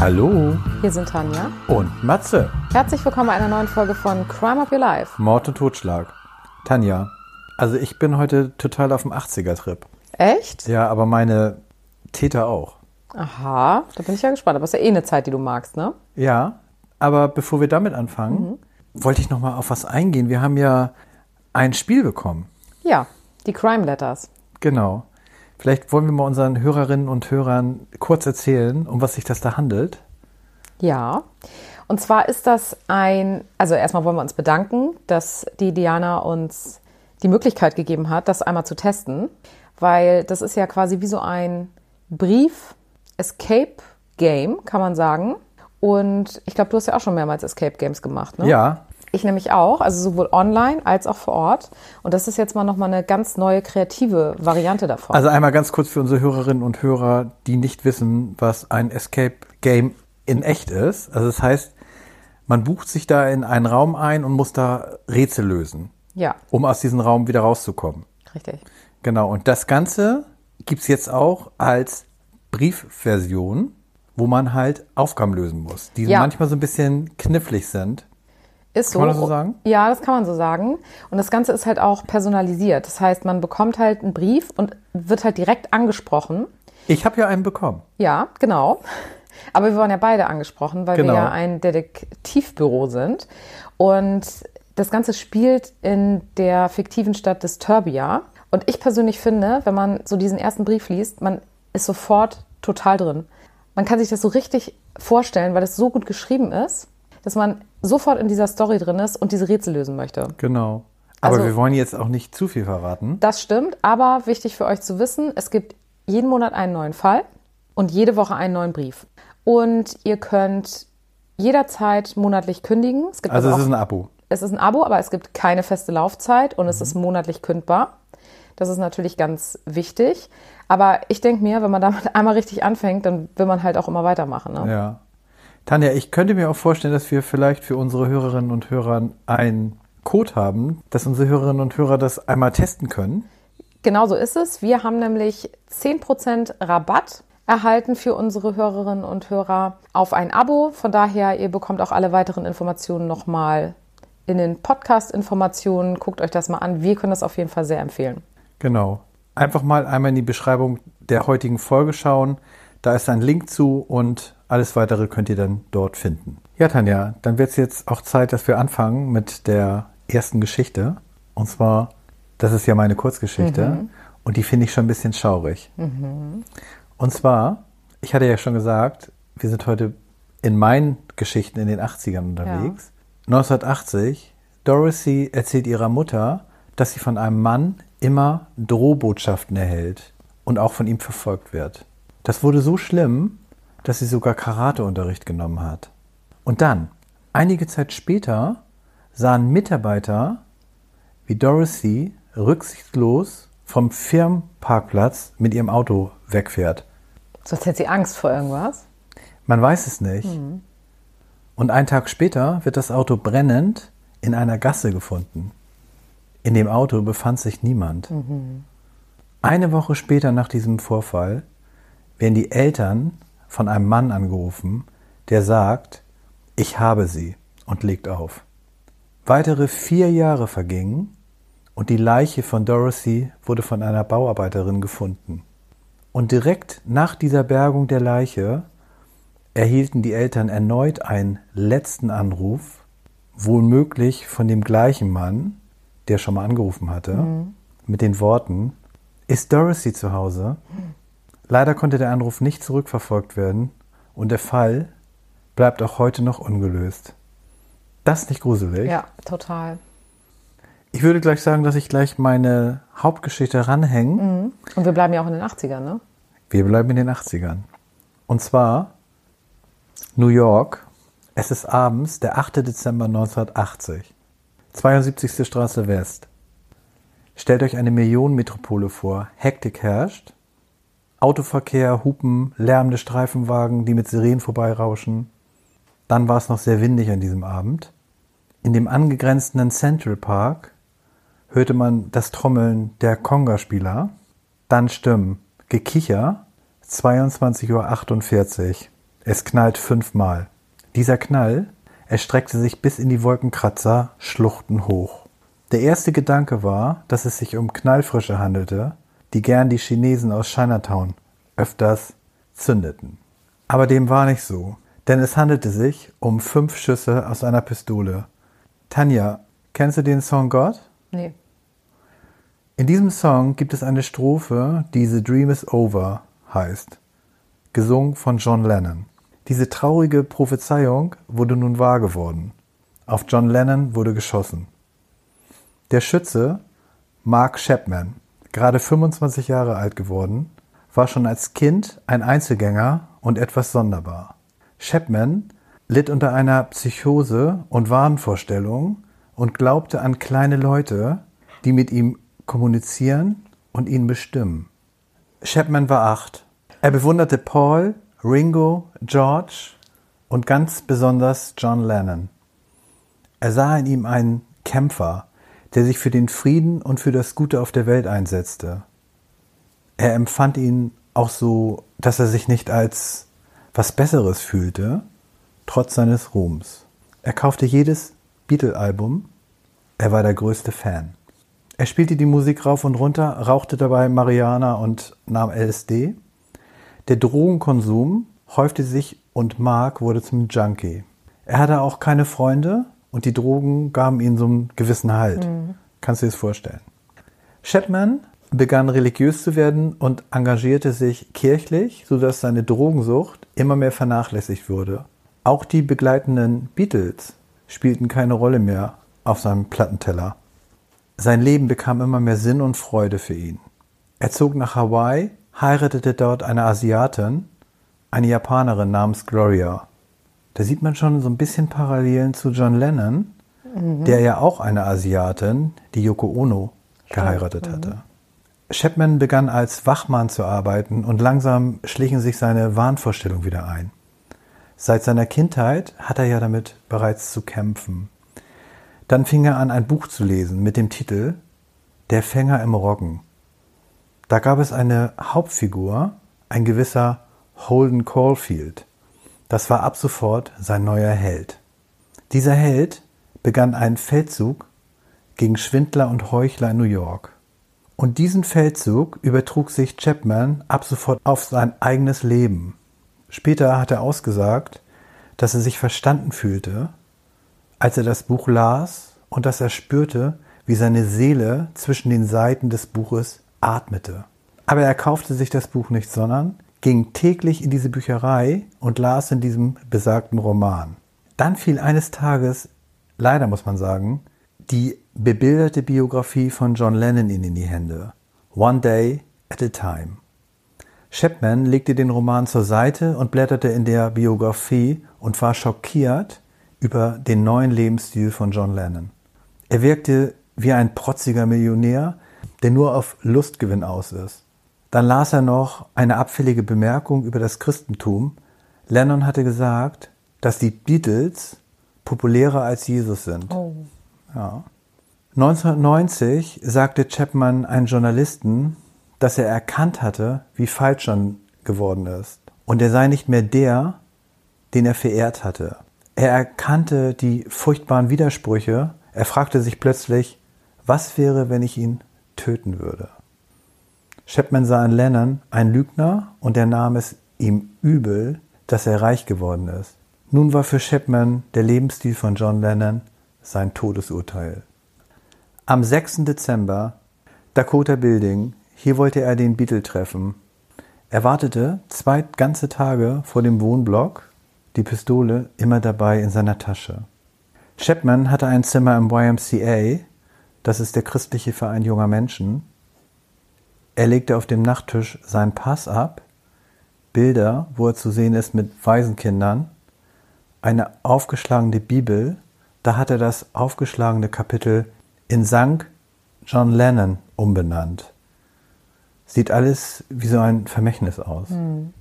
Hallo Hier sind Tanja. und Matze. Herzlich willkommen bei einer neuen Folge von Crime of Your Life. Mord und Totschlag. Tanja, also ich bin heute total auf dem 80er-Trip. Echt? Ja, aber meine Täter auch. Aha, da bin ich ja gespannt. Aber es ist ja eh eine Zeit, die du magst, ne? Ja, aber bevor wir damit anfangen, wollte ich noch mal auf was eingehen. Wir haben ja ein Spiel bekommen. Ja, die Crime Letters. Genau. Vielleicht wollen wir mal unseren Hörerinnen und Hörern kurz erzählen, um was sich das da handelt. Ja. Und zwar ist das ein, also erstmal wollen wir uns bedanken, dass die Diana uns die Möglichkeit gegeben hat, das einmal zu testen, weil das ist ja quasi wie so ein Brief-Escape-Game, kann man sagen. Und ich glaube, du hast ja auch schon mehrmals Escape Games gemacht, ne? Ja, Ich nämlich auch, also sowohl online als auch vor Ort. Und das ist jetzt mal nochmal eine ganz neue kreative Variante davon. also einmal ganz kurz für unsere Hörerinnen und Hörer, die nicht wissen, was ein Escape Game in echt ist. Also das heißt, man bucht sich da in einen Raum ein und muss da Rätsel lösen, ja, um aus diesem Raum wieder rauszukommen. richtig. Genau, und das Ganze gibt's jetzt auch als Briefversion, wo man halt Aufgaben lösen muss, die Ja. manchmal so ein bisschen knifflig sind. Ist so. Kann man das so sagen? Ja, das kann man so sagen. Und das Ganze ist halt auch personalisiert. Das heißt, man bekommt halt einen Brief und wird halt direkt angesprochen. Ich habe ja einen bekommen. Ja, genau. Aber wir waren ja beide angesprochen, weil Genau. wir ja ein Detektivbüro sind. Und das Ganze spielt in der fiktiven Stadt Disturbia. Und ich persönlich finde, wenn man so diesen ersten Brief liest, man ist sofort total drin. Man kann sich das so richtig vorstellen, weil es so gut geschrieben ist, dass man sofort in dieser Story drin ist und diese Rätsel lösen möchte. Genau. Aber Also- wir wollen jetzt auch nicht zu viel verraten. Das stimmt, aber wichtig für euch zu wissen, es gibt jeden Monat einen neuen Fall und jede Woche einen neuen Brief. Und ihr könnt jederzeit monatlich kündigen. Es gibt Also es ist ein Abo. es ist ein Abo, aber es gibt keine feste Laufzeit und es ist monatlich kündbar. Das ist natürlich ganz wichtig. Aber ich denke mir, wenn man damit einmal richtig anfängt, dann will man halt auch immer weitermachen. Ne? Ja. Tanja, ich könnte mir auch vorstellen, dass wir vielleicht für unsere Hörerinnen und Hörer einen Code haben, dass unsere Hörerinnen und Hörer das einmal testen können. Genau so ist es. Wir haben nämlich 10% Rabatt erhalten für unsere Hörerinnen und Hörer auf ein Abo. Von daher, ihr bekommt auch alle weiteren Informationen nochmal in den Podcast-Informationen. Guckt euch das mal an. Wir können das auf jeden Fall sehr empfehlen. Genau. Einfach mal einmal in die Beschreibung der heutigen Folge schauen. Da ist ein Link zu und alles weitere könnt ihr dann dort finden. Ja, Tanja, dann wird es jetzt auch Zeit, dass wir anfangen mit der ersten Geschichte. Und zwar, das ist ja meine Kurzgeschichte und die finde ich schon ein bisschen schaurig. Und zwar, ich hatte ja schon gesagt, wir sind heute in meinen Geschichten in den 80ern unterwegs. 1980, Dorothy erzählt ihrer Mutter, dass sie von einem Mann immer Drohbotschaften erhält und auch von ihm verfolgt wird. Das wurde so schlimm, dass sie sogar Karateunterricht genommen hat. Und dann, einige Zeit später, sahen Mitarbeiter, wie Dorothy rücksichtslos vom Firmenparkplatz mit ihrem Auto wegfährt. So als hätte sie Angst vor irgendwas. Man weiß es nicht. Und einen Tag später wird das Auto brennend in einer Gasse gefunden. In dem Auto befand sich niemand. Eine Woche später nach diesem Vorfall werden die Eltern von einem Mann angerufen, der sagt, ich habe sie und legt auf. Weitere vier Jahre vergingen und die Leiche von Dorothy wurde von einer Bauarbeiterin gefunden. Und direkt nach dieser Bergung der Leiche erhielten die Eltern erneut einen letzten Anruf, wohlmöglich von dem gleichen Mann, der schon mal angerufen hatte, mit den Worten, ist Dorothy zu Hause? Leider konnte der Anruf nicht zurückverfolgt werden und der Fall bleibt auch heute noch ungelöst. Das ist nicht gruselig. Ja, total. Ich würde gleich sagen, dass ich gleich meine Hauptgeschichte ranhänge. Und wir bleiben ja auch in den 80ern, ne? Wir bleiben in den 80ern. Und zwar New York. Es ist abends, der 8. Dezember 1980. 72. Straße West. Stellt euch eine Millionenmetropole vor. Hektik herrscht. Autoverkehr, Hupen, lärmende Streifenwagen, die mit Sirenen vorbeirauschen. Dann war es noch sehr windig an diesem Abend. In dem angegrenzenden Central Park hörte man das Trommeln der Conga-Spieler. Dann Stimmen, Gekicher, 22.48 Uhr Es knallt fünfmal. Dieser Knall erstreckte sich bis in die Wolkenkratzer Schluchten hoch. Der erste Gedanke war, dass es sich um Knallfrische handelte, die gern die Chinesen aus Chinatown öfters zündeten. Aber dem war nicht so, denn es handelte sich um fünf Schüsse aus einer Pistole. Tanja, kennst du den Song God? Nee. In diesem Song gibt es eine Strophe, die The Dream is Over heißt, gesungen von John Lennon. Diese traurige Prophezeiung wurde nun wahr geworden. Auf John Lennon wurde geschossen. Der Schütze, Mark Chapman, gerade 25 Jahre alt geworden, war schon als Kind ein Einzelgänger und etwas sonderbar. Chapman litt unter einer Psychose und Wahnvorstellung und glaubte an kleine Leute, die mit ihm kommunizieren und ihn bestimmen. Chapman war acht. Er bewunderte Paul, Ringo, George und ganz besonders John Lennon. Er sah in ihm einen Kämpfer, der sich für den Frieden und für das Gute auf der Welt einsetzte. Er empfand ihn auch so, dass er sich nicht als was Besseres fühlte, trotz seines Ruhms. Er kaufte jedes Beatle-Album. Er war der größte Fan. Er spielte die Musik rauf und runter, rauchte dabei Mariana und nahm LSD. Der Drogenkonsum häufte sich und Mark wurde zum Junkie. Er hatte auch keine Freunde und die Drogen gaben ihm so einen gewissen Halt. Mhm. Kannst du dir das vorstellen? Chapman begann religiös zu werden und engagierte sich kirchlich, sodass seine Drogensucht immer mehr vernachlässigt wurde. Auch die begleitenden Beatles spielten keine Rolle mehr auf seinem Plattenteller. Sein Leben bekam immer mehr Sinn und Freude für ihn. Er zog nach Hawaii, heiratete dort eine Asiatin, eine Japanerin namens Gloria. Da sieht man schon so ein bisschen Parallelen zu John Lennon, mhm. der ja auch eine Asiatin, die Yoko Ono, geheiratet mhm. hatte. Chapman begann als Wachmann zu arbeiten und langsam schlichen sich seine Wahnvorstellungen wieder ein. Seit seiner Kindheit hat er ja damit bereits zu kämpfen. Dann fing er an, ein Buch zu lesen mit dem Titel Der Fänger im Roggen. Da gab es eine Hauptfigur, ein gewisser Holden Caulfield. Das war ab sofort sein neuer Held. Dieser Held begann einen Feldzug gegen Schwindler und Heuchler in New York. Und diesen Feldzug übertrug sich Chapman ab sofort auf sein eigenes Leben. Später hat er ausgesagt, dass er sich verstanden fühlte, als er das Buch las und dass er spürte, wie seine Seele zwischen den Seiten des Buches atmete. Aber er kaufte sich das Buch nicht, sondern ging täglich in diese Bücherei und las in diesem besagten Roman. Dann fiel eines Tages, leider muss man sagen, die bebilderte Biografie von John Lennon in die Hände. One Day at a Time. Chapman legte den Roman zur Seite und blätterte in der Biografie und war schockiert über den neuen Lebensstil von John Lennon. Er wirkte wie ein protziger Millionär, der nur auf Lustgewinn aus ist. Dann las er noch eine abfällige Bemerkung über das Christentum. Lennon hatte gesagt, dass die Beatles populärer als Jesus sind. Oh. Ja. 1990 sagte Chapman einem Journalisten, dass er erkannt hatte, wie falsch John geworden ist. Und er sei nicht mehr der, den er verehrt hatte. Er erkannte die furchtbaren Widersprüche. Er fragte sich plötzlich, was wäre, wenn ich ihn töten würde? Chapman sah in Lennon einen Lügner und er nahm es ihm übel, dass er reich geworden ist. Nun war für Chapman der Lebensstil von John Lennon sein Todesurteil. Am 6. Dezember, Dakota Building, hier wollte er den Beatle treffen. Er wartete zwei ganze Tage vor dem Wohnblock, die Pistole immer dabei in seiner Tasche. Chapman hatte ein Zimmer im YMCA, das ist der christliche Verein junger Menschen. Er legte auf dem Nachttisch seinen Pass ab, Bilder, wo er zu sehen ist mit Waisenkindern, eine aufgeschlagene Bibel da hat er das aufgeschlagene Kapitel in Sank John Lennon umbenannt. Sieht alles wie so ein Vermächtnis aus. Mhm.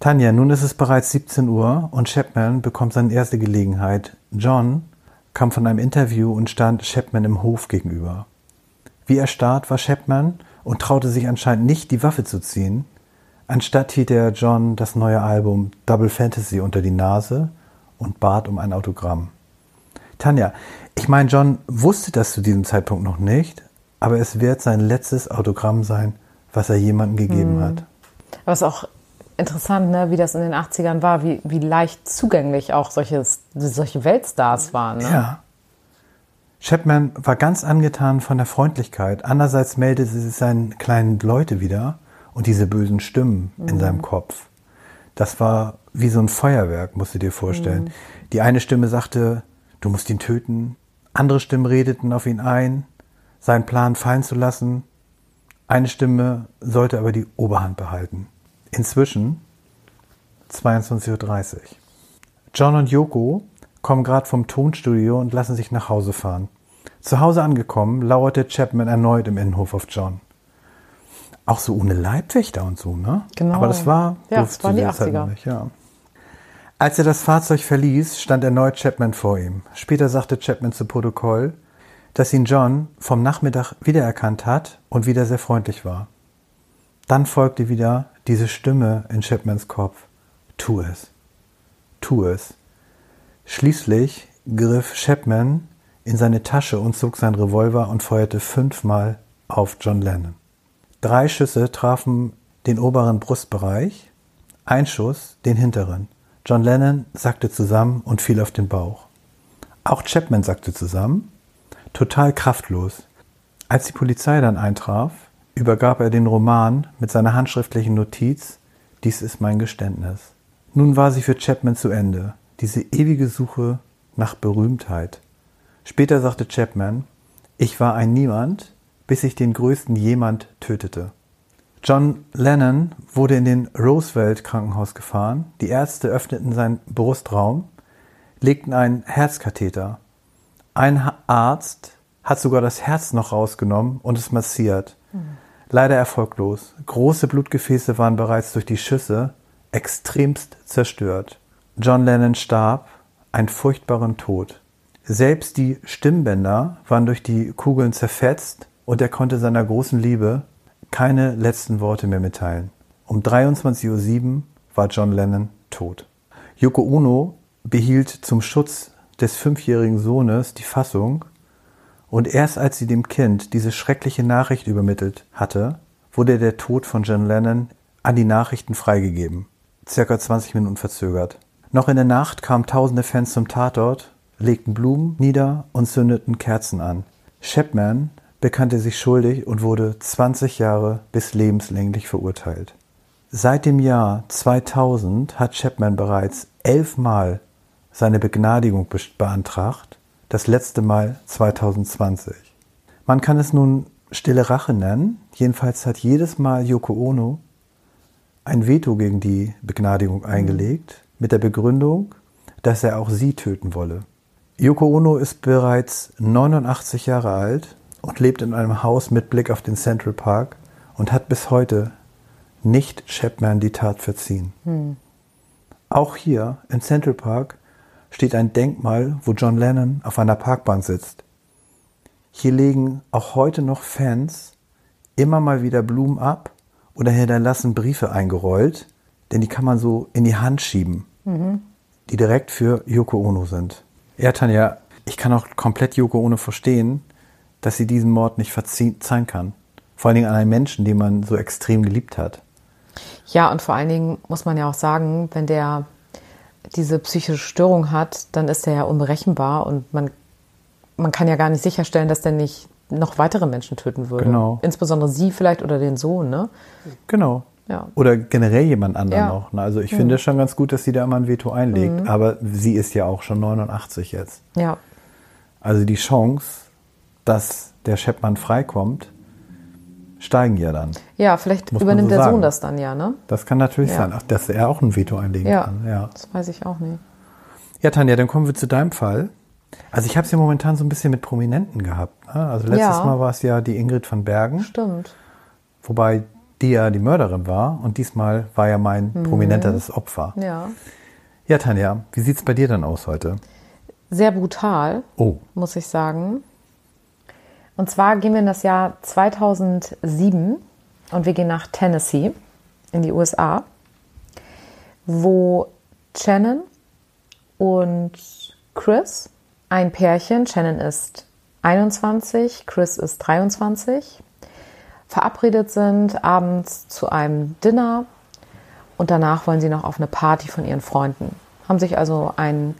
Tanja, nun ist es bereits 17 Uhr und Chapman bekommt seine erste Gelegenheit. John kam von einem Interview und stand Chapman im Hof gegenüber. Wie erstarrt war Chapman und traute sich anscheinend nicht, die Waffe zu ziehen, Anstatt hielt er John das neue Album Double Fantasy unter die Nase und bat um ein Autogramm. Tanja, ich meine, John wusste das zu diesem Zeitpunkt noch nicht, aber es wird sein letztes Autogramm sein, was er jemandem gegeben Mhm. hat. Aber es ist auch interessant, ne, wie das in den 80ern war, wie, wie leicht zugänglich auch solche, solche Weltstars waren. Ne? Ja. Chapman war ganz angetan von der Freundlichkeit. Andererseits meldete sie seinen kleinen Leute wieder und diese bösen Stimmen in seinem Kopf. Das war wie so ein Feuerwerk, musst du dir vorstellen. Die eine Stimme sagte, du musst ihn töten. Andere Stimmen redeten auf ihn ein, seinen Plan fallen zu lassen. Eine Stimme sollte aber die Oberhand behalten. Inzwischen 22.30 Uhr. John und Yoko kommen gerade vom Tonstudio und lassen sich nach Hause fahren. Zu Hause angekommen, lauerte Chapman erneut im Innenhof auf John. Auch so ohne Leibwächter und so, ne? Genau. Aber das war, Ja, das waren die der Zeit 80er. noch nicht, ja. Als er das Fahrzeug verließ, stand erneut Chapman vor ihm. Später sagte Chapman zu Protokoll, dass ihn John vom Nachmittag wiedererkannt hat und wieder sehr freundlich war. Dann folgte wieder diese Stimme in Chapmans Kopf. Tu es. Tu es. Schließlich griff Chapman in seine Tasche und zog seinen Revolver und feuerte fünfmal auf John Lennon. Drei Schüsse trafen den oberen Brustbereich, ein Schuss den hinteren. John Lennon sackte zusammen und fiel auf den Bauch. Auch Chapman sackte zusammen, total kraftlos. Als die Polizei dann eintraf, übergab er den Roman mit seiner handschriftlichen Notiz Dies ist mein Geständnis. Nun war sie für Chapman zu Ende, diese ewige Suche nach Berühmtheit. Später sagte Chapman, ich war ein Niemand, bis ich den größten Jemand tötete. John Lennon wurde in den Roosevelt Krankenhaus gefahren. Die Ärzte öffneten seinen Brustraum, legten einen Herzkatheter. Ein Arzt hat sogar das Herz noch rausgenommen und es massiert. Leider erfolglos. Große Blutgefäße waren bereits durch die Schüsse extremst zerstört. John Lennon starb einen furchtbaren Tod. Selbst die Stimmbänder waren durch die Kugeln zerfetzt und er konnte seiner großen Liebe keine letzten Worte mehr mitteilen. Um 23.07 Uhr war John Lennon tot. Yoko Ono behielt zum Schutz des fünfjährigen Sohnes die Fassung und erst als sie dem Kind diese schreckliche Nachricht übermittelt hatte, wurde der Tod von John Lennon an die Nachrichten freigegeben. Circa 20 Minuten verzögert. Noch in der Nacht kamen tausende Fans zum Tatort, legten Blumen nieder und zündeten Kerzen an. Chapman bekannte sich schuldig und wurde 20 Jahre bis lebenslänglich verurteilt. Seit dem Jahr 2000 hat Chapman bereits elfmal seine Begnadigung be- beantragt, das letzte Mal 2020. Man kann es nun stille Rache nennen, jedenfalls hat jedes Mal Yoko Ono ein Veto gegen die Begnadigung eingelegt, mit der Begründung, dass er auch sie töten wolle. Yoko Ono ist bereits 89 Jahre alt und lebt in einem Haus mit Blick auf den Central Park und hat bis heute nicht Chapman die Tat verziehen. Auch hier im Central Park steht ein Denkmal, wo John Lennon auf einer Parkbank sitzt. Hier legen auch heute noch Fans immer mal wieder Blumen ab oder hinterlassen Briefe eingerollt, denn die kann man so in die Hand schieben, die direkt für Yoko Ono sind. Ja, Tanja, ich kann auch komplett Yoko Ono verstehen, dass sie diesen Mord nicht verzeihen kann. Vor allen Dingen an einen Menschen, den man so extrem geliebt hat. Ja, und vor allen Dingen muss man ja auch sagen, wenn der diese psychische Störung hat, dann ist er ja unberechenbar und man, man kann ja gar nicht sicherstellen, dass der nicht noch weitere Menschen töten würde. Genau. Insbesondere sie vielleicht oder den Sohn, ne? Genau. Ja. Oder generell jemand anderen Ja. Mhm. noch. ne? Also ich finde schon ganz gut, dass sie da immer ein Veto einlegt. Aber sie ist ja auch schon 89 jetzt. Ja. Also die Chance, dass der Chapman freikommt, steigen ja dann. Ja, vielleicht Muss übernimmt so der sagen. Sohn das dann ja, ne? Das kann natürlich Ja. sein, ach, dass er auch ein Veto einlegen Ja. kann. Ja. Das weiß ich auch nicht. ja, Tanja, dann kommen wir zu deinem Fall. Also ich habe es ja momentan so ein bisschen mit Prominenten gehabt. Ne? Also letztes Ja. Mal war es ja die Ingrid von Bergen, Stimmt. wobei die ja die Mörderin war. Und diesmal war ja mein Prominenter das Opfer. Mhm. Ja. Ja, Tanja, wie sieht's bei dir dann aus heute? Sehr brutal, Oh, muss ich sagen. Und zwar gehen wir in das Jahr 2007 und wir gehen nach Tennessee. in die USA, wo Shannon und Chris, ein Pärchen, Shannon ist 21, Chris ist 23, verabredet sind abends zu einem Dinner und danach wollen sie noch auf eine Party von ihren Freunden. Haben sich also einen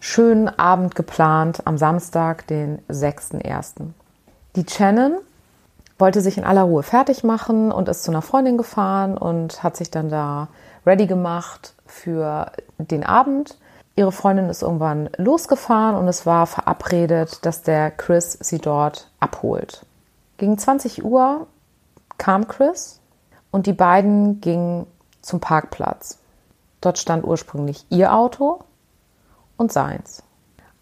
schönen Abend geplant am Samstag, den 6.1. Die Shannon wollte sich in aller Ruhe fertig machen und ist zu einer Freundin gefahren und hat sich dann da ready gemacht für den Abend. Ihre Freundin ist irgendwann losgefahren und es war verabredet, dass der Chris sie dort abholt. Gegen 20 Uhr kam Chris und die beiden gingen zum Parkplatz. Dort stand ursprünglich ihr Auto und seins.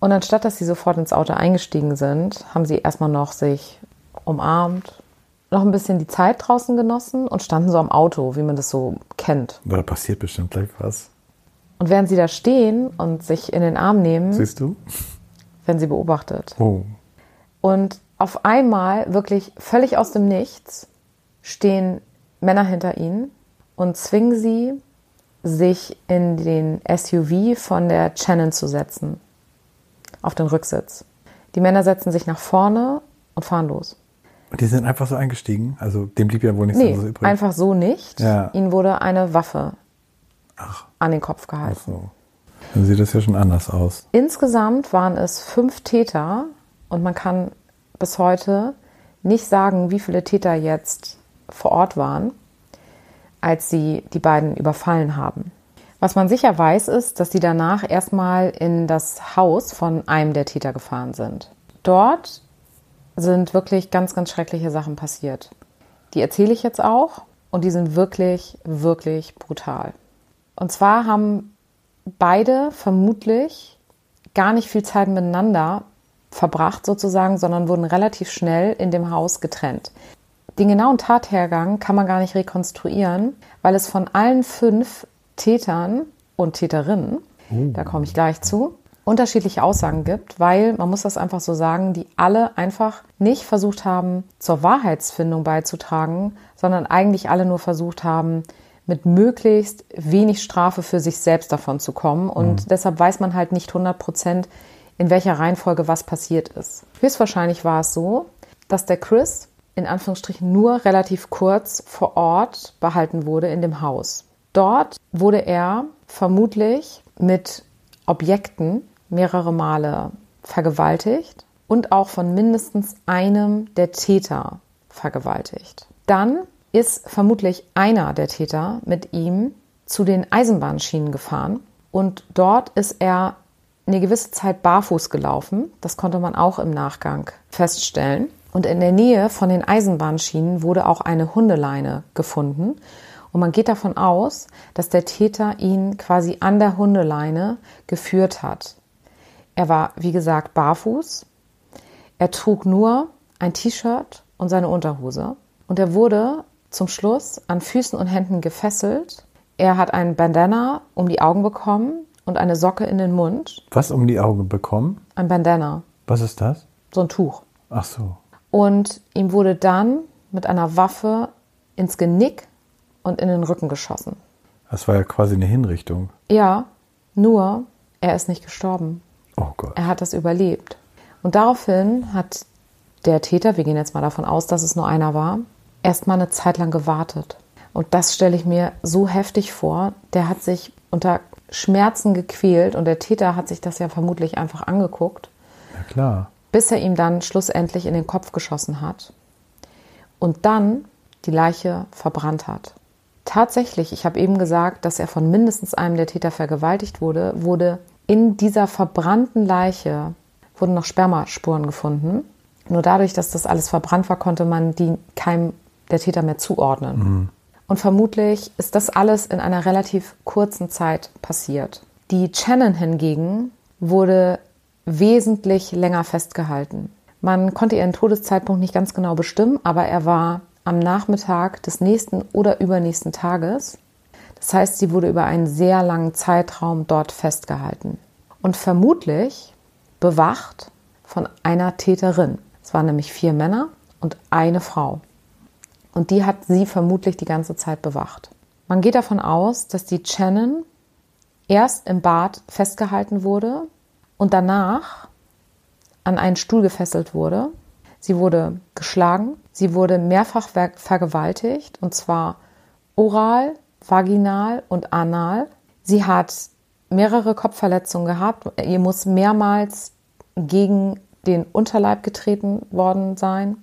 Und anstatt dass sie sofort ins Auto eingestiegen sind, haben sie erstmal noch sich umarmt, noch ein bisschen die Zeit draußen genossen und standen so am Auto, wie man das so kennt. Da passiert bestimmt gleich was. Und während sie da stehen und sich in den Arm nehmen, Siehst du? werden sie beobachtet. Oh. Und auf einmal, wirklich völlig aus dem Nichts, stehen Männer hinter ihnen und zwingen sie, sich in den SUV von der Shannon zu setzen. Auf den Rücksitz. Die Männer setzen sich nach vorne und fahren los. Und die sind einfach so eingestiegen. Also dem blieb ja wohl nichts Nee, anderes übrig. einfach so nicht. Ja. Ihnen wurde eine Waffe Ach. an den Kopf gehalten. So. Dann sieht das ja schon anders aus. Insgesamt waren es fünf Täter und man kann bis heute nicht sagen, wie viele Täter jetzt vor Ort waren, als sie die beiden überfallen haben. Was man sicher weiß, ist, dass sie danach erstmal in das Haus von einem der Täter gefahren sind. Dort sind wirklich ganz, ganz schreckliche Sachen passiert. Die erzähle ich jetzt auch und die sind wirklich, wirklich brutal. Und zwar haben beide vermutlich gar nicht viel Zeit miteinander verbracht sozusagen, sondern wurden relativ schnell in dem Haus getrennt. Den genauen Tathergang kann man gar nicht rekonstruieren, weil es von allen fünf Tätern und Täterinnen, da komme ich gleich zu, unterschiedliche Aussagen gibt, weil man muss das einfach so sagen, die alle einfach nicht versucht haben, zur Wahrheitsfindung beizutragen, sondern eigentlich alle nur versucht haben, mit möglichst wenig Strafe für sich selbst davon zu kommen. Und deshalb weiß man halt nicht 100 Prozent, in welcher Reihenfolge was passiert ist. Höchstwahrscheinlich war es so, dass der Chris in Anführungsstrichen nur relativ kurz vor Ort behalten wurde in dem Haus. Dort wurde er vermutlich mit Objekten mehrere Male vergewaltigt und auch von mindestens einem der Täter vergewaltigt. Dann ist vermutlich einer der Täter mit ihm zu den Eisenbahnschienen gefahren und dort ist er eine gewisse Zeit barfuß gelaufen. Das konnte man auch im Nachgang feststellen. Und in der Nähe von den Eisenbahnschienen wurde auch eine Hundeleine gefunden. Und man geht davon aus, dass der Täter ihn quasi an der Hundeleine geführt hat. Er war, wie gesagt, barfuß. Er trug nur ein T-Shirt und seine Unterhose. Und er wurde zum Schluss an Füßen und Händen gefesselt. Er hat einen Bandana um die Augen bekommen und eine Socke in den Mund. Was um die Augen bekommen? Ein Bandana, Was ist das? so ein Tuch. Ach so. Und ihm wurde dann mit einer Waffe ins Genick und in den Rücken geschossen. Das war ja quasi eine Hinrichtung. Ja, nur er ist nicht gestorben. Oh Gott. Er hat das überlebt. Und daraufhin hat der Täter, wir gehen jetzt mal davon aus, dass es nur einer war, erstmal eine Zeit lang gewartet. Und das stelle ich mir so heftig vor. Der hat sich unter Schmerzen gequält und der Täter hat sich das ja vermutlich einfach angeguckt, Ja klar. bis er ihm dann schlussendlich in den Kopf geschossen hat und dann die Leiche verbrannt hat. Tatsächlich, ich habe eben gesagt, dass er von mindestens einem der Täter vergewaltigt wurde, wurde in dieser verbrannten Leiche wurden noch Spermaspuren gefunden. Nur dadurch, dass das alles verbrannt war, konnte man die keinem der Täter mehr zuordnen. Und vermutlich ist das alles in einer relativ kurzen Zeit passiert. Die Shannon hingegen wurde wesentlich länger festgehalten. Man konnte ihren Todeszeitpunkt nicht ganz genau bestimmen, aber er war am Nachmittag des nächsten oder übernächsten Tages. Das heißt, sie wurde über einen sehr langen Zeitraum dort festgehalten und vermutlich bewacht von einer Täterin. Es waren nämlich vier Männer und eine Frau. Und die hat sie vermutlich die ganze Zeit bewacht. Man geht davon aus, dass die Shannon erst im Bad festgehalten wurde und danach an einen Stuhl gefesselt wurde. Sie wurde geschlagen, sie wurde mehrfach vergewaltigt und zwar oral, vaginal und anal. Sie hat mehrere Kopfverletzungen gehabt. Ihr muss mehrmals gegen den Unterleib getreten worden sein,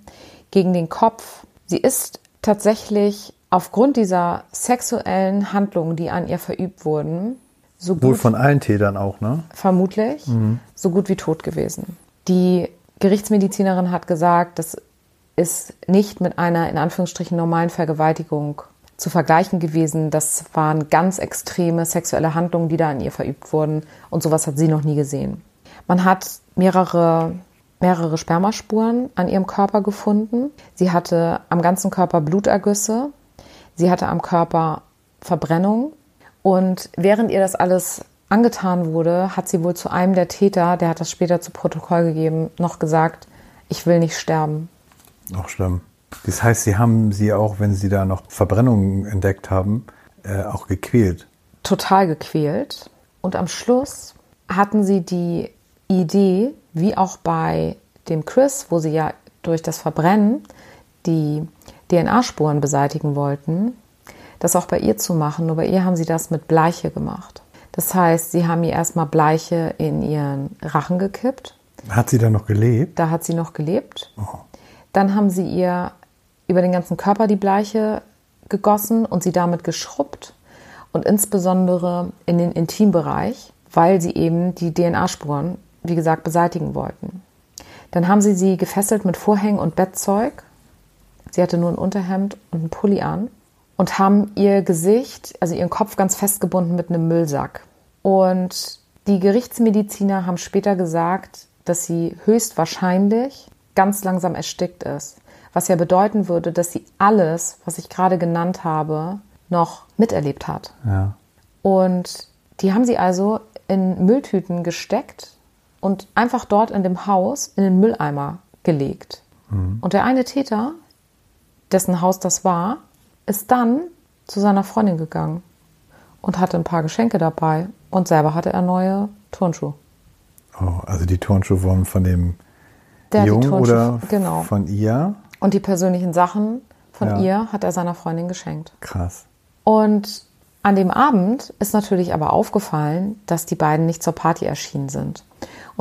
gegen den Kopf. Sie ist tatsächlich aufgrund dieser sexuellen Handlungen, die an ihr verübt wurden, so gut. Wohl von allen Tätern auch, ne? Vermutlich. Mhm. So gut wie tot gewesen. Die Gerichtsmedizinerin hat gesagt, das ist nicht mit einer in Anführungsstrichen normalen Vergewaltigung zu vergleichen gewesen. Das waren ganz extreme sexuelle Handlungen, die da an ihr verübt wurden. Und sowas hat sie noch nie gesehen. Man hat mehrere, mehrere Spermaspuren an ihrem Körper gefunden. Sie hatte am ganzen Körper Blutergüsse. Sie hatte am Körper Verbrennung. Und während ihr das alles angetan wurde, hat sie wohl zu einem der Täter, der hat das später zu Protokoll gegeben, noch gesagt, ich will nicht sterben. Auch schlimm. Das heißt, sie haben sie auch, wenn sie da noch Verbrennungen entdeckt haben, äh, auch gequält. Total gequält. Und am Schluss hatten sie die Idee, wie auch bei dem Chris, wo sie ja durch das Verbrennen die DNA-Spuren beseitigen wollten, das auch bei ihr zu machen. Nur bei ihr haben sie das mit Bleiche gemacht. Das heißt, sie haben ihr erstmal Bleiche in ihren Rachen gekippt. Hat sie da noch gelebt? Da hat sie noch gelebt. Oh. Dann haben sie ihr über den ganzen Körper die Bleiche gegossen und sie damit geschrubbt und insbesondere in den Intimbereich, weil sie eben die DNA-Spuren, wie gesagt, beseitigen wollten. Dann haben sie sie gefesselt mit Vorhängen und Bettzeug. Sie hatte nur ein Unterhemd und einen Pulli an und haben ihr Gesicht, also ihren Kopf ganz festgebunden mit einem Müllsack. Und die Gerichtsmediziner haben später gesagt, dass sie höchstwahrscheinlich ganz langsam erstickt ist. Was ja bedeuten würde, dass sie alles, was ich gerade genannt habe, noch miterlebt hat. Ja. Und die haben sie also in Mülltüten gesteckt und einfach dort in dem Haus in den Mülleimer gelegt. Mhm. Und der eine Täter, dessen Haus das war, ist dann zu seiner Freundin gegangen und hatte ein paar Geschenke dabei und selber hatte er neue Turnschuhe. Oh, also die Turnschuhe waren von dem Der Jungen oder genau. von ihr? Und die persönlichen Sachen von ja. ihr hat er seiner Freundin geschenkt. Krass. Und an dem Abend ist natürlich aber aufgefallen, dass die beiden nicht zur Party erschienen sind.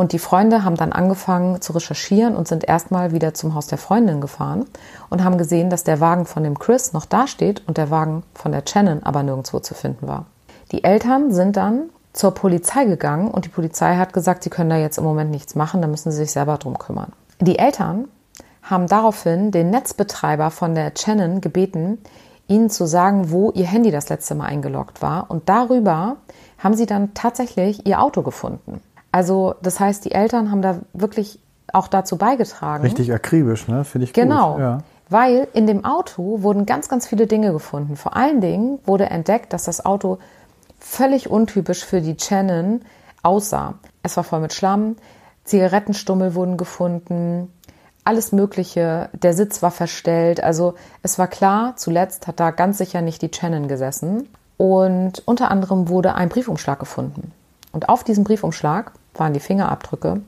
Und die Freunde haben dann angefangen zu recherchieren und sind erstmal wieder zum Haus der Freundin gefahren und haben gesehen, dass der Wagen von dem Chris noch dasteht und der Wagen von der Shannon aber nirgendwo zu finden war. Die Eltern sind dann zur Polizei gegangen und die Polizei hat gesagt, sie können da jetzt im Moment nichts machen, da müssen sie sich selber drum kümmern. Die Eltern haben daraufhin den Netzbetreiber von der Shannon gebeten, ihnen zu sagen, wo ihr Handy das letzte Mal eingeloggt war. Und darüber haben sie dann tatsächlich ihr Auto gefunden. Also das heißt, die Eltern haben da wirklich auch dazu beigetragen. Richtig akribisch, ne? Finde ich genau. gut. Genau. Ja. Weil in dem Auto wurden ganz, ganz viele Dinge gefunden. Vor allen Dingen wurde entdeckt, dass das Auto völlig untypisch für die Shannon aussah. Es war voll mit Schlamm, Zigarettenstummel wurden gefunden, alles Mögliche. Der Sitz war verstellt. Also es war klar, zuletzt hat da ganz sicher nicht die Shannon gesessen. Und unter anderem wurde ein Briefumschlag gefunden. Und auf diesem Briefumschlag waren die Fingerabdrücke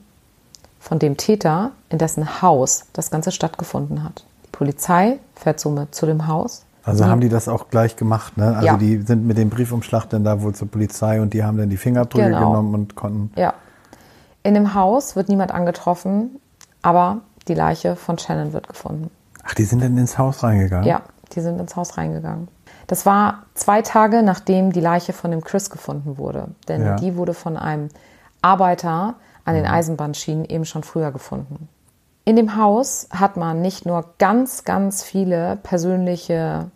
von dem Täter, in dessen Haus das Ganze stattgefunden hat. Die Polizei fährt somit zu dem Haus. Also haben die das auch gleich gemacht, ne? Also ja. die sind mit dem Briefumschlag dann da wohl zur Polizei und die haben dann die Fingerabdrücke genau. genommen und konnten. Ja. In dem Haus wird niemand angetroffen, aber die Leiche von Shannon wird gefunden. Ach, die sind dann ins Haus reingegangen? Ja, die sind ins Haus reingegangen. Das war zwei Tage, nachdem die Leiche von dem Chris gefunden wurde. Denn ja. die wurde von einem Arbeiter an den mhm. Eisenbahnschienen eben schon früher gefunden. In dem Haus hat man nicht nur ganz, ganz viele persönliche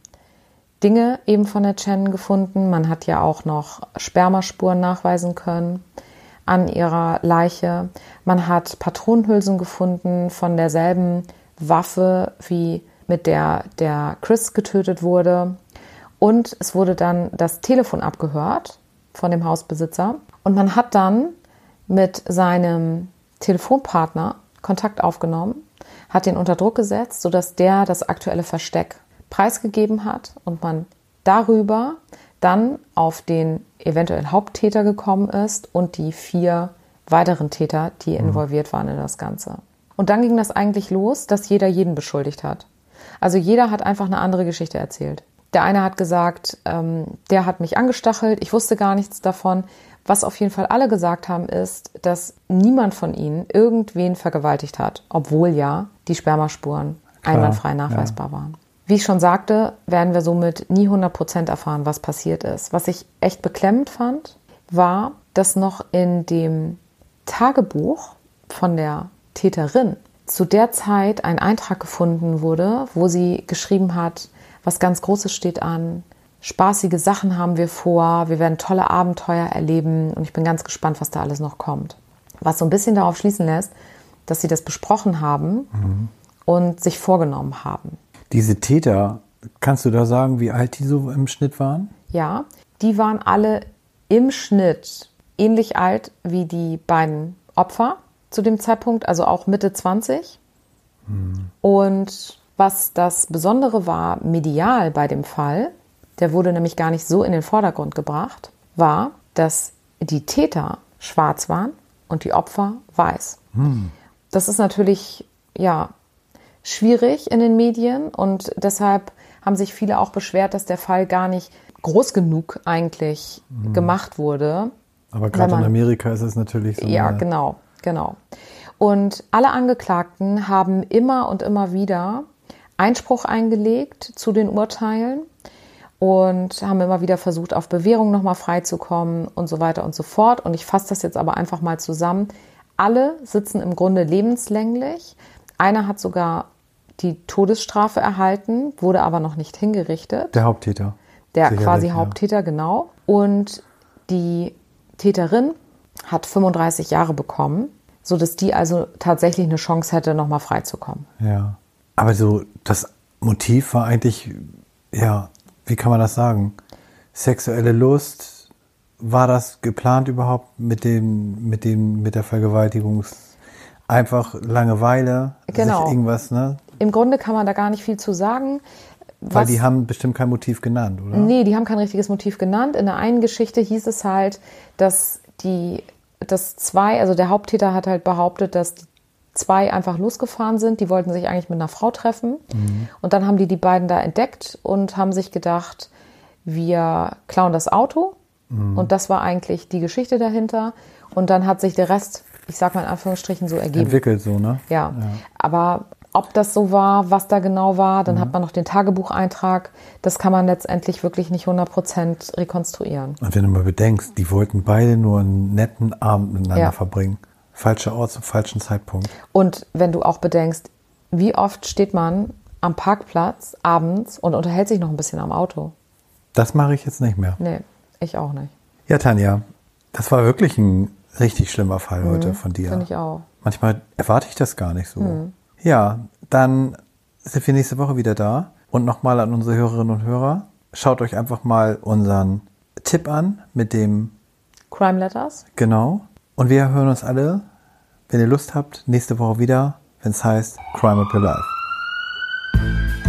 Dinge eben von der Chen gefunden, man hat ja auch noch Spermaspuren nachweisen können an ihrer Leiche. Man hat Patronenhülsen gefunden von derselben Waffe, wie mit der der Chris getötet wurde. Und es wurde dann das Telefon abgehört von dem Hausbesitzer. Und man hat dann mit seinem Telefonpartner Kontakt aufgenommen, hat den unter Druck gesetzt, sodass der das aktuelle Versteck preisgegeben hat und man darüber dann auf den eventuellen Haupttäter gekommen ist und die vier weiteren Täter, die involviert waren in das Ganze. Und dann ging das eigentlich los, dass jeder jeden beschuldigt hat. Also jeder hat einfach eine andere Geschichte erzählt. Der eine hat gesagt, ähm, der hat mich angestachelt, ich wusste gar nichts davon. Was auf jeden Fall alle gesagt haben, ist, dass niemand von ihnen irgendwen vergewaltigt hat, obwohl ja die Spermaspuren Klar, einwandfrei nachweisbar waren. Wie ich schon sagte, werden wir somit nie 100 Prozent erfahren, was passiert ist. Was ich echt beklemmend fand, war, dass noch in dem Tagebuch von der Täterin zu der Zeit ein Eintrag gefunden wurde, wo sie geschrieben hat, was ganz Großes steht an, spaßige Sachen haben wir vor, wir werden tolle Abenteuer erleben und ich bin ganz gespannt, was da alles noch kommt. Was so ein bisschen darauf schließen lässt, dass sie das besprochen haben mhm. und sich vorgenommen haben. Diese Täter, kannst du da sagen, wie alt die so im Schnitt waren? Ja, die waren alle im Schnitt ähnlich alt wie die beiden Opfer zu dem Zeitpunkt, also auch Mitte 20. Mhm. Und was das Besondere war, medial bei dem Fall, der wurde nämlich gar nicht so in den Vordergrund gebracht, war, dass die Täter schwarz waren und die Opfer weiß. Mhm. Das ist natürlich, ja, schwierig in den Medien und deshalb haben sich viele auch beschwert, dass der Fall gar nicht groß genug eigentlich mhm. gemacht wurde. Aber gerade in Amerika ist es natürlich so. Ja, genau, genau. Und alle Angeklagten haben immer und immer wieder Einspruch eingelegt zu den Urteilen und haben immer wieder versucht, auf Bewährung nochmal freizukommen und so weiter und so fort. Und ich fasse das jetzt aber einfach mal zusammen. Alle sitzen im Grunde lebenslänglich. Einer hat sogar die Todesstrafe erhalten, wurde aber noch nicht hingerichtet. Der Haupttäter. Der Sicherlich, quasi Haupttäter, ja. genau. Und die Täterin hat 35 Jahre bekommen, sodass die also tatsächlich eine Chance hätte, nochmal freizukommen. Ja. Aber so, das Motiv war eigentlich, ja, wie kann man das sagen? Sexuelle Lust, war das geplant überhaupt mit dem, mit dem, mit der Vergewaltigungs einfach Langeweile, genau. irgendwas, ne? Im Grunde kann man da gar nicht viel zu sagen. Weil die haben bestimmt kein Motiv genannt, oder? Nee, die haben kein richtiges Motiv genannt. In der einen Geschichte hieß es halt, dass die, dass zwei, also der Haupttäter hat halt behauptet, dass zwei einfach losgefahren sind. Die wollten sich eigentlich mit einer Frau treffen. Mhm. Und dann haben die die beiden da entdeckt und haben sich gedacht, wir klauen das Auto. Mhm. Und das war eigentlich die Geschichte dahinter. Und dann hat sich der Rest ich sag mal in Anführungsstrichen, so ergeben. Entwickelt so, ne? Ja. ja. Aber ob das so war, was da genau war, dann mhm. hat man noch den Tagebucheintrag. Das kann man letztendlich wirklich nicht 100% rekonstruieren. Und wenn du mal bedenkst, die wollten beide nur einen netten Abend miteinander ja. verbringen. Falscher Ort zum falschen Zeitpunkt. Und wenn du auch bedenkst, wie oft steht man am Parkplatz abends und unterhält sich noch ein bisschen am Auto? Das mache ich jetzt nicht mehr. Nee, ich auch nicht. Ja, Tanja, das war wirklich ein Richtig schlimmer Fall mhm, heute von dir. Finde ich auch. Manchmal erwarte ich das gar nicht so. Mhm. Ja, dann sind wir nächste Woche wieder da. Und nochmal an unsere Hörerinnen und Hörer. Schaut euch einfach mal unseren Tipp an mit dem Crime Letters. Genau. Und wir hören uns alle, wenn ihr Lust habt, nächste Woche wieder, wenn es heißt Crime Up Your Life.